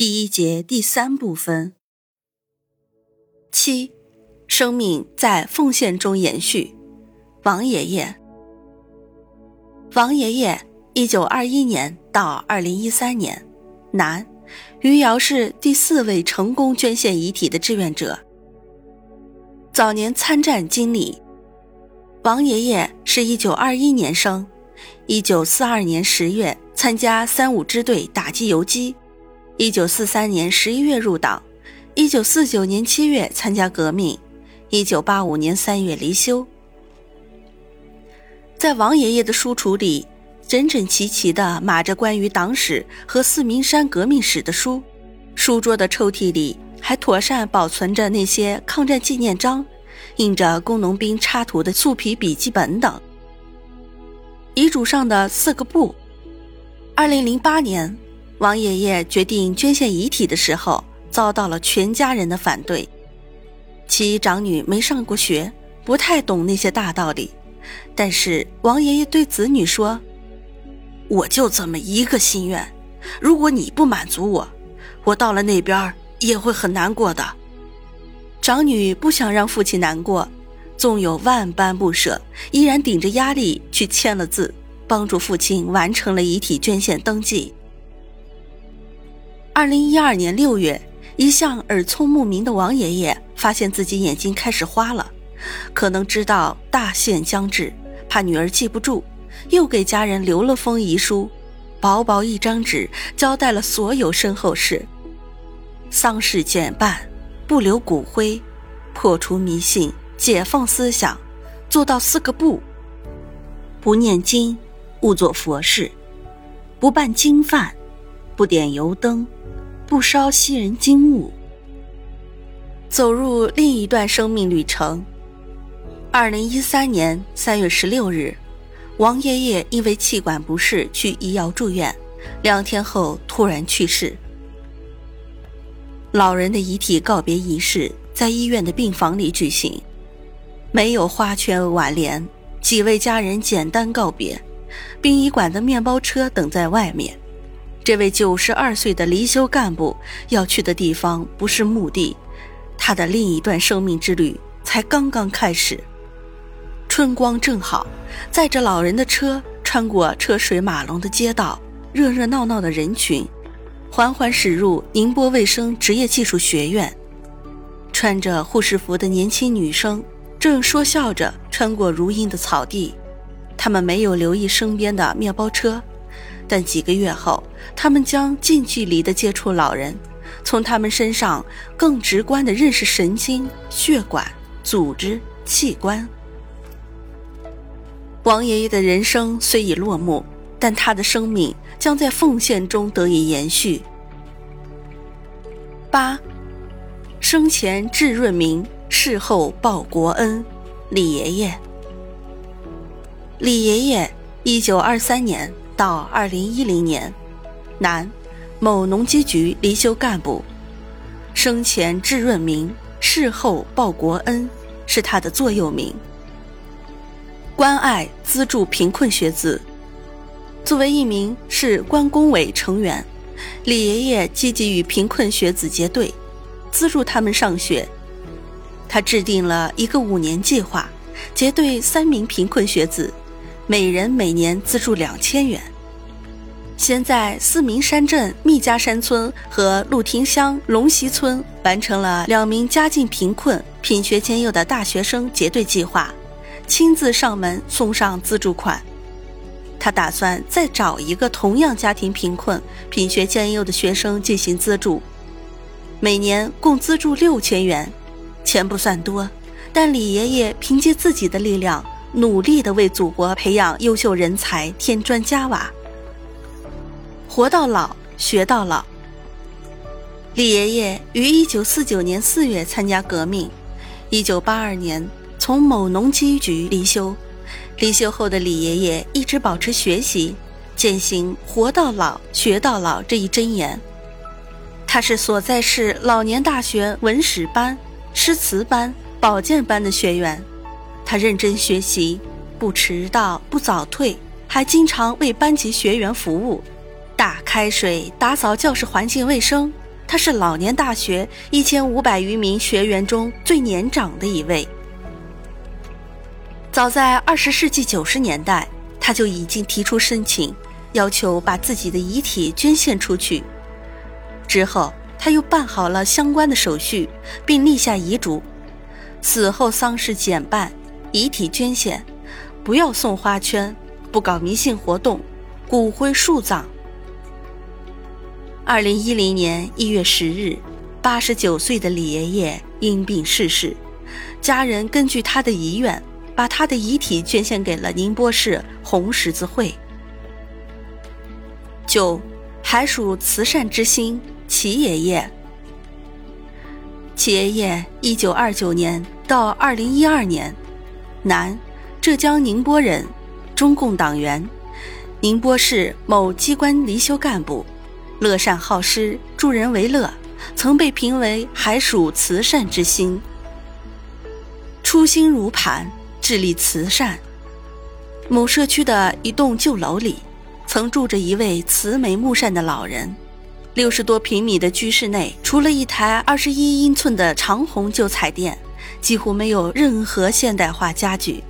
第一节第三部分。七，生命在奉献中延续。王爷爷，王爷爷，一九二一年到二零一三年，男，余姚市第四位成功捐献遗体的志愿者。早年参战经历，王爷爷是一九二一年生，一九四二年十月参加三五支队打击游击，一九四三年十一月入党。一九四九年七月参加革命，一九八五年三月离休。在王爷爷的书橱里，整整齐齐地码着关于党史和四明山革命史的书，书桌的抽屉里还妥善保存着那些抗战纪念章、印着工农兵插图的素皮笔记本等。遗嘱上的四个不。二零零八年，王爷爷决定捐献遗体的时候。遭到了全家人的反对。其长女没上过学，不太懂那些大道理。但是王爷爷对子女说：“我就这么一个心愿，如果你不满足我，我到了那边也会很难过的。”长女不想让父亲难过，纵有万般不舍，依然顶着压力去签了字，帮助父亲完成了遗体捐献登记。二零一二年六月。一向耳聪目明的王爷爷发现自己眼睛开始花了，可能知道大限将至，怕女儿记不住，又给家人留了封遗书，薄薄一张纸，交代了所有身后事：丧事简办，不留骨灰，破除迷信，解放思想，做到四个不：不念经，勿做佛事，不办经饭，不点油灯。不烧吸人精物，走入另一段生命旅程。二零一三年三月十六日，王爷爷因为气管不适去医窑住院，两天后突然去世。老人的遗体告别仪式在医院的病房里举行，没有花圈挽联，几位家人简单告别，殡仪馆的面包车等在外面。这位九十二岁的离休干部要去的地方不是墓地，他的另一段生命之旅才刚刚开始。春光正好，载着老人的车穿过车水马龙的街道，热热闹闹的人群，缓缓驶入宁波卫生职业技术学院。穿着护士服的年轻女生正说笑着穿过如茵的草地，他们没有留意身边的面包车。但几个月后，他们将近距离的接触老人，从他们身上更直观的认识神经、血管、组织、器官。王爷爷的人生虽已落幕，但他的生命将在奉献中得以延续。八，生前致润民，事后报国恩。李爷爷，李爷爷，一九二三年。到二零一零年，男，某农机局离休干部，生前致润民，事后报国恩，是他的座右铭。关爱资助贫困学子，作为一名市关工委成员，李爷爷积极与贫困学子结对，资助他们上学。他制定了一个五年计划，结对三名贫困学子。每人每年资助两千元。先在四明山镇密家山村和陆亭乡龙溪村完成了两名家境贫困、品学兼优的大学生结对计划，亲自上门送上资助款。他打算再找一个同样家庭贫困、品学兼优的学生进行资助，每年共资助六千元。钱不算多，但李爷爷凭借自己的力量。努力的为祖国培养优秀人才添砖加瓦，活到老学到老。李爷爷于一九四九年四月参加革命，一九八二年从某农机局离休。离休后的李爷爷一直保持学习，践行“活到老，学到老”这一箴言。他是所在市老年大学文史班、诗词班、保健班的学员。他认真学习，不迟到，不早退，还经常为班级学员服务，打开水、打扫教室环境卫生。他是老年大学一千五百余名学员中最年长的一位。早在二十世纪九十年代，他就已经提出申请，要求把自己的遗体捐献出去。之后，他又办好了相关的手续，并立下遗嘱：死后丧事简办，遗体捐献，不要送花圈，不搞迷信活动，骨灰树葬。二零一零年一月十日，八十九岁的李爷爷因病逝世，家人根据他的遗愿。把他的遗体捐献给了宁波市红十字会。九，还属慈善之心，齐爷爷。齐爷爷，一九二九年到二零一二年，男，浙江宁波人，中共党员，宁波市某机关离休干部，乐善好施，助人为乐，曾被评为海属慈善之星，初心如磐。致力慈善。某社区的一栋旧楼里，曾住着一位慈眉目善的老人。六十多平米的居室内，除了一台二十一英寸的长虹旧彩电，几乎没有任何现代化家具，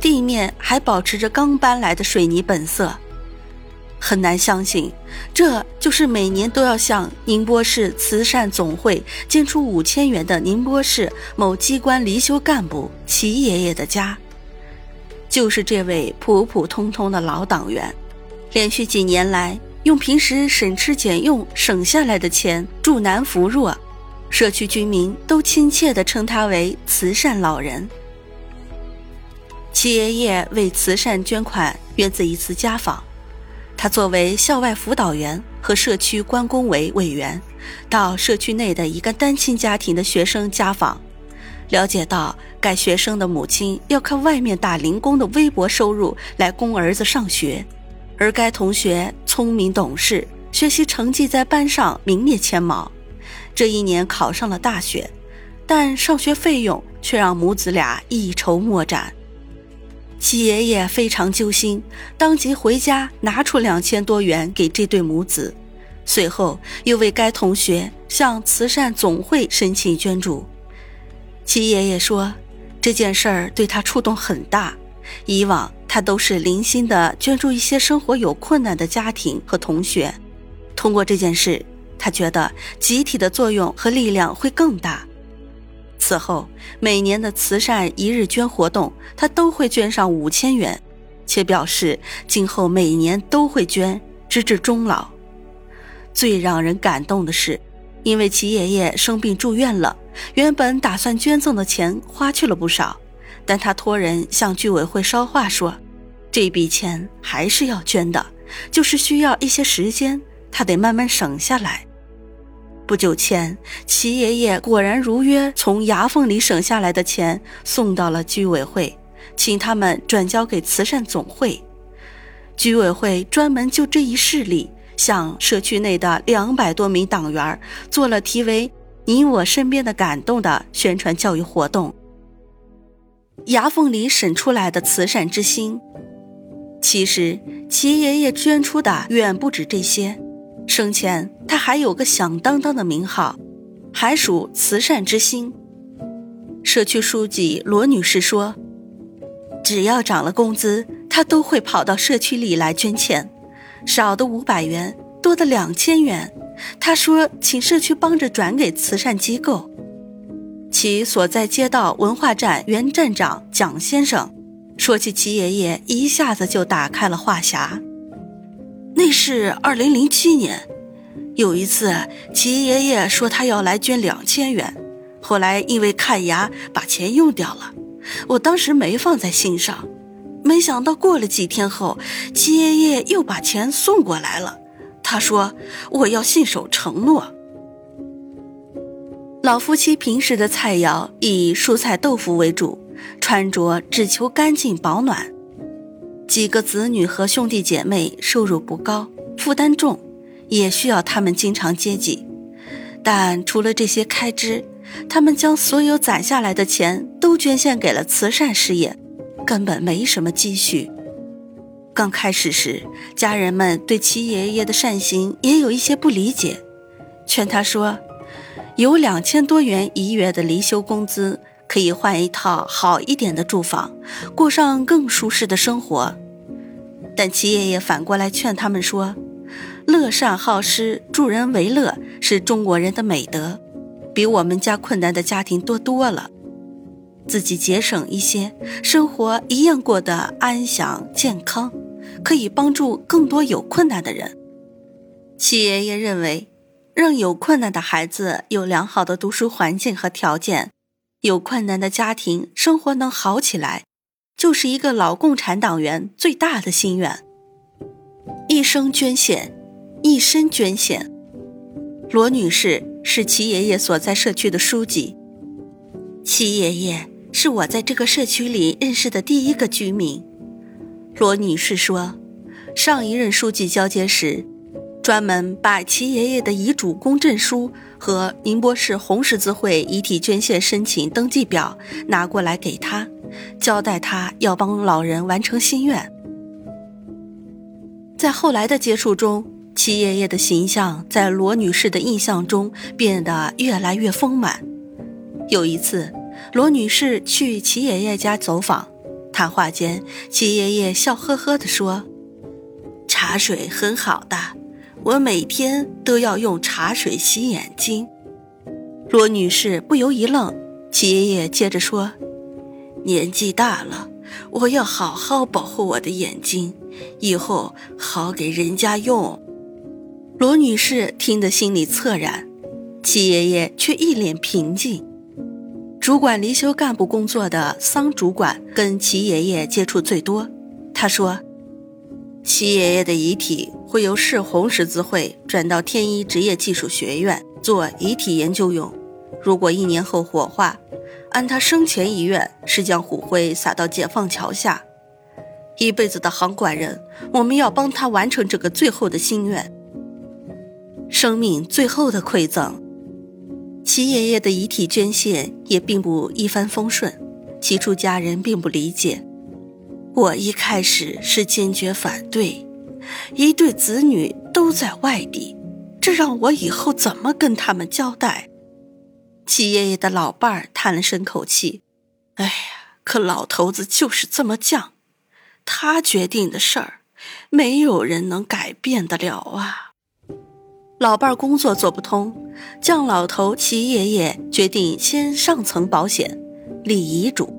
地面还保持着刚搬来的水泥本色。很难相信，这就是每年都要向宁波市慈善总会捐出五千元的宁波市某机关离休干部齐爷爷的家。就是这位普普通通的老党员，连续几年来用平时省吃俭用省下来的钱助难扶弱，社区居民都亲切地称他为“慈善老人”。齐爷爷为慈善捐款源自一次家访，他作为校外辅导员和社区关工委委员，到社区内的一个单亲家庭的学生家访。了解到，该学生的母亲要靠外面打零工的微薄收入来供儿子上学，而该同学聪明懂事，学习成绩在班上名列前茅，这一年考上了大学，但上学费用却让母子俩一筹莫展。其爷爷非常揪心，当即回家拿出两千多元给这对母子，随后又为该同学向慈善总会申请捐助。齐爷爷说：“这件事儿对他触动很大。以往他都是零星的捐助一些生活有困难的家庭和同学，通过这件事，他觉得集体的作用和力量会更大。此后每年的慈善一日捐活动，他都会捐上五千元，且表示今后每年都会捐，直至终老。最让人感动的是。”因为齐爷爷生病住院了，原本打算捐赠的钱花去了不少，但他托人向居委会捎话说，这笔钱还是要捐的，就是需要一些时间，他得慢慢省下来。不久前，齐爷爷果然如约从牙缝里省下来的钱送到了居委会，请他们转交给慈善总会，居委会专门就这一事例。向社区内的两百多名党员做了题为“你我身边的感动”的宣传教育活动。牙缝里省出来的慈善之心，其实齐爷爷捐出的远不止这些。生前他还有个响当当的名号，还属慈善之星。社区书记罗女士说：“只要涨了工资，他都会跑到社区里来捐钱。”少的五百元，多的两千元。他说：“请社区帮着转给慈善机构。”其所在街道文化站原站长蒋先生说起齐爷爷，一下子就打开了话匣。那是二零零七年，有一次齐爷爷说他要来捐两千元，后来因为看牙把钱用掉了，我当时没放在心上。没想到过了几天后，齐爷爷又把钱送过来了。他说：“我要信守承诺。”老夫妻平时的菜肴以蔬菜豆腐为主，穿着只求干净保暖。几个子女和兄弟姐妹收入不高，负担重，也需要他们经常接济。但除了这些开支，他们将所有攒下来的钱都捐献给了慈善事业，根本没什么积蓄。刚开始时，家人们对齐爷爷的善行也有一些不理解，劝他说：“有两千多元一月的离休工资，可以换一套好一点的住房，过上更舒适的生活。”但齐爷爷反过来劝他们说：“乐善好施、助人为乐是中国人的美德。”比我们家困难的家庭多多了，自己节省一些，生活一样过得安详健康，可以帮助更多有困难的人。七爷爷认为，让有困难的孩子有良好的读书环境和条件，有困难的家庭生活能好起来，就是一个老共产党员最大的心愿。一生捐献，一生捐献。罗女士。是齐爷爷所在社区的书记。齐爷爷是我在这个社区里认识的第一个居民。罗女士说，上一任书记交接时，专门把齐爷爷的遗嘱公证书和宁波市红十字会遗体捐献申请登记表拿过来给他，交代他要帮老人完成心愿。在后来的接触中。齐爷爷的形象在罗女士的印象中变得越来越丰满。有一次，罗女士去齐爷爷家走访，谈话间，齐爷爷笑呵呵地说：“茶水很好的，我每天都要用茶水洗眼睛。”罗女士不由一愣，齐爷爷接着说：“年纪大了，我要好好保护我的眼睛，以后好给人家用。”罗女士听得心里恻然，齐爷爷却一脸平静。主管离休干部工作的桑主管跟齐爷爷接触最多。他说：“齐爷爷的遗体会由市红十字会转到天一职业技术学院做遗体研究用。如果一年后火化，按他生前遗愿是将骨灰撒到解放桥下。一辈子的行管人，我们要帮他完成这个最后的心愿。”生命最后的馈赠，齐爷爷的遗体捐献也并不一帆风顺。起初家人并不理解，我一开始是坚决反对。一对子女都在外地，这让我以后怎么跟他们交代？齐爷爷的老伴儿叹了声口气：“哎呀，可老头子就是这么犟，他决定的事儿，没有人能改变得了啊。”老伴儿工作做不通，将老头齐爷爷决定先上层保险，立遗嘱。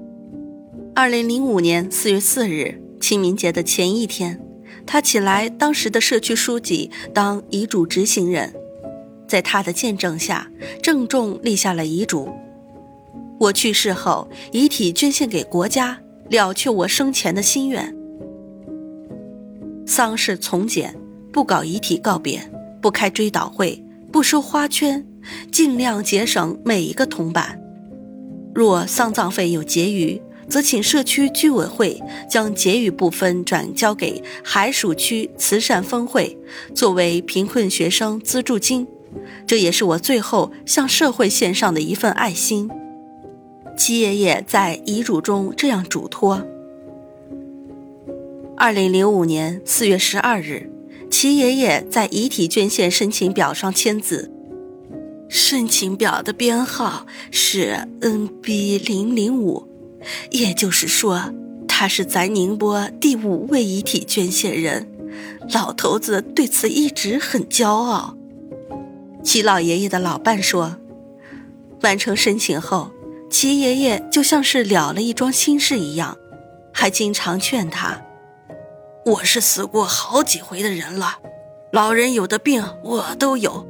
二零零五年四月四日，清明节的前一天，他起来当时的社区书记当遗嘱执行人，在他的见证下，郑重立下了遗嘱：我去世后，遗体捐献给国家，了却我生前的心愿。丧事从简，不搞遗体告别。不开追悼会，不收花圈，尽量节省每一个铜板。若丧葬费有结余，则请社区居委会将结余部分转交给海曙区慈善分会，作为贫困学生资助金。这也是我最后向社会献上的一份爱心。齐爷爷在遗嘱中这样嘱托：二零零五年四月十二日。齐爷爷在遗体捐献申请表上签字，申请表的编号是 NB 零零五，也就是说，他是咱宁波第五位遗体捐献人。老头子对此一直很骄傲。齐老爷爷的老伴说，完成申请后，齐爷爷就像是了了一桩心事一样，还经常劝他。我是死过好几回的人了，老人有的病我都有，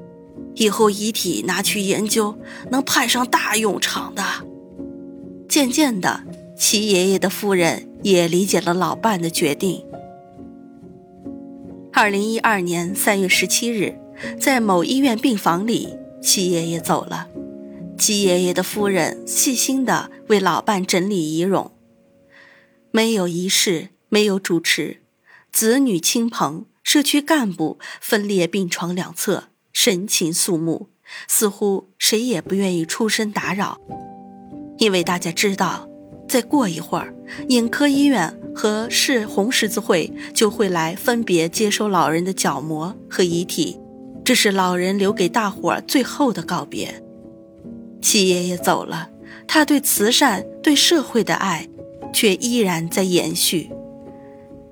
以后遗体拿去研究，能派上大用场的。渐渐的，齐爷爷的夫人也理解了老伴的决定。二零一二年三月十七日，在某医院病房里，七爷爷走了。七爷爷的夫人细心地为老伴整理仪容，没有仪式，没有主持，子女亲朋、社区干部分列病床两侧，神情肃穆，似乎谁也不愿意出声打扰，因为大家知道，再过一会儿，眼科医院和市红十字会就会来分别接收老人的角膜和遗体，这是老人留给大伙儿最后的告别。七爷爷走了，他对慈善、对社会的爱，却依然在延续。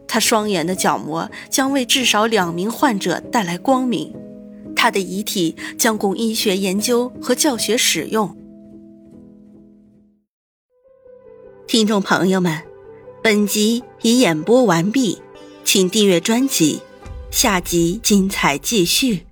他双眼的角膜将为至少两名患者带来光明，他的遗体将供医学研究和教学使用。听众朋友们，本集已演播完毕，请订阅专辑，下集精彩继续。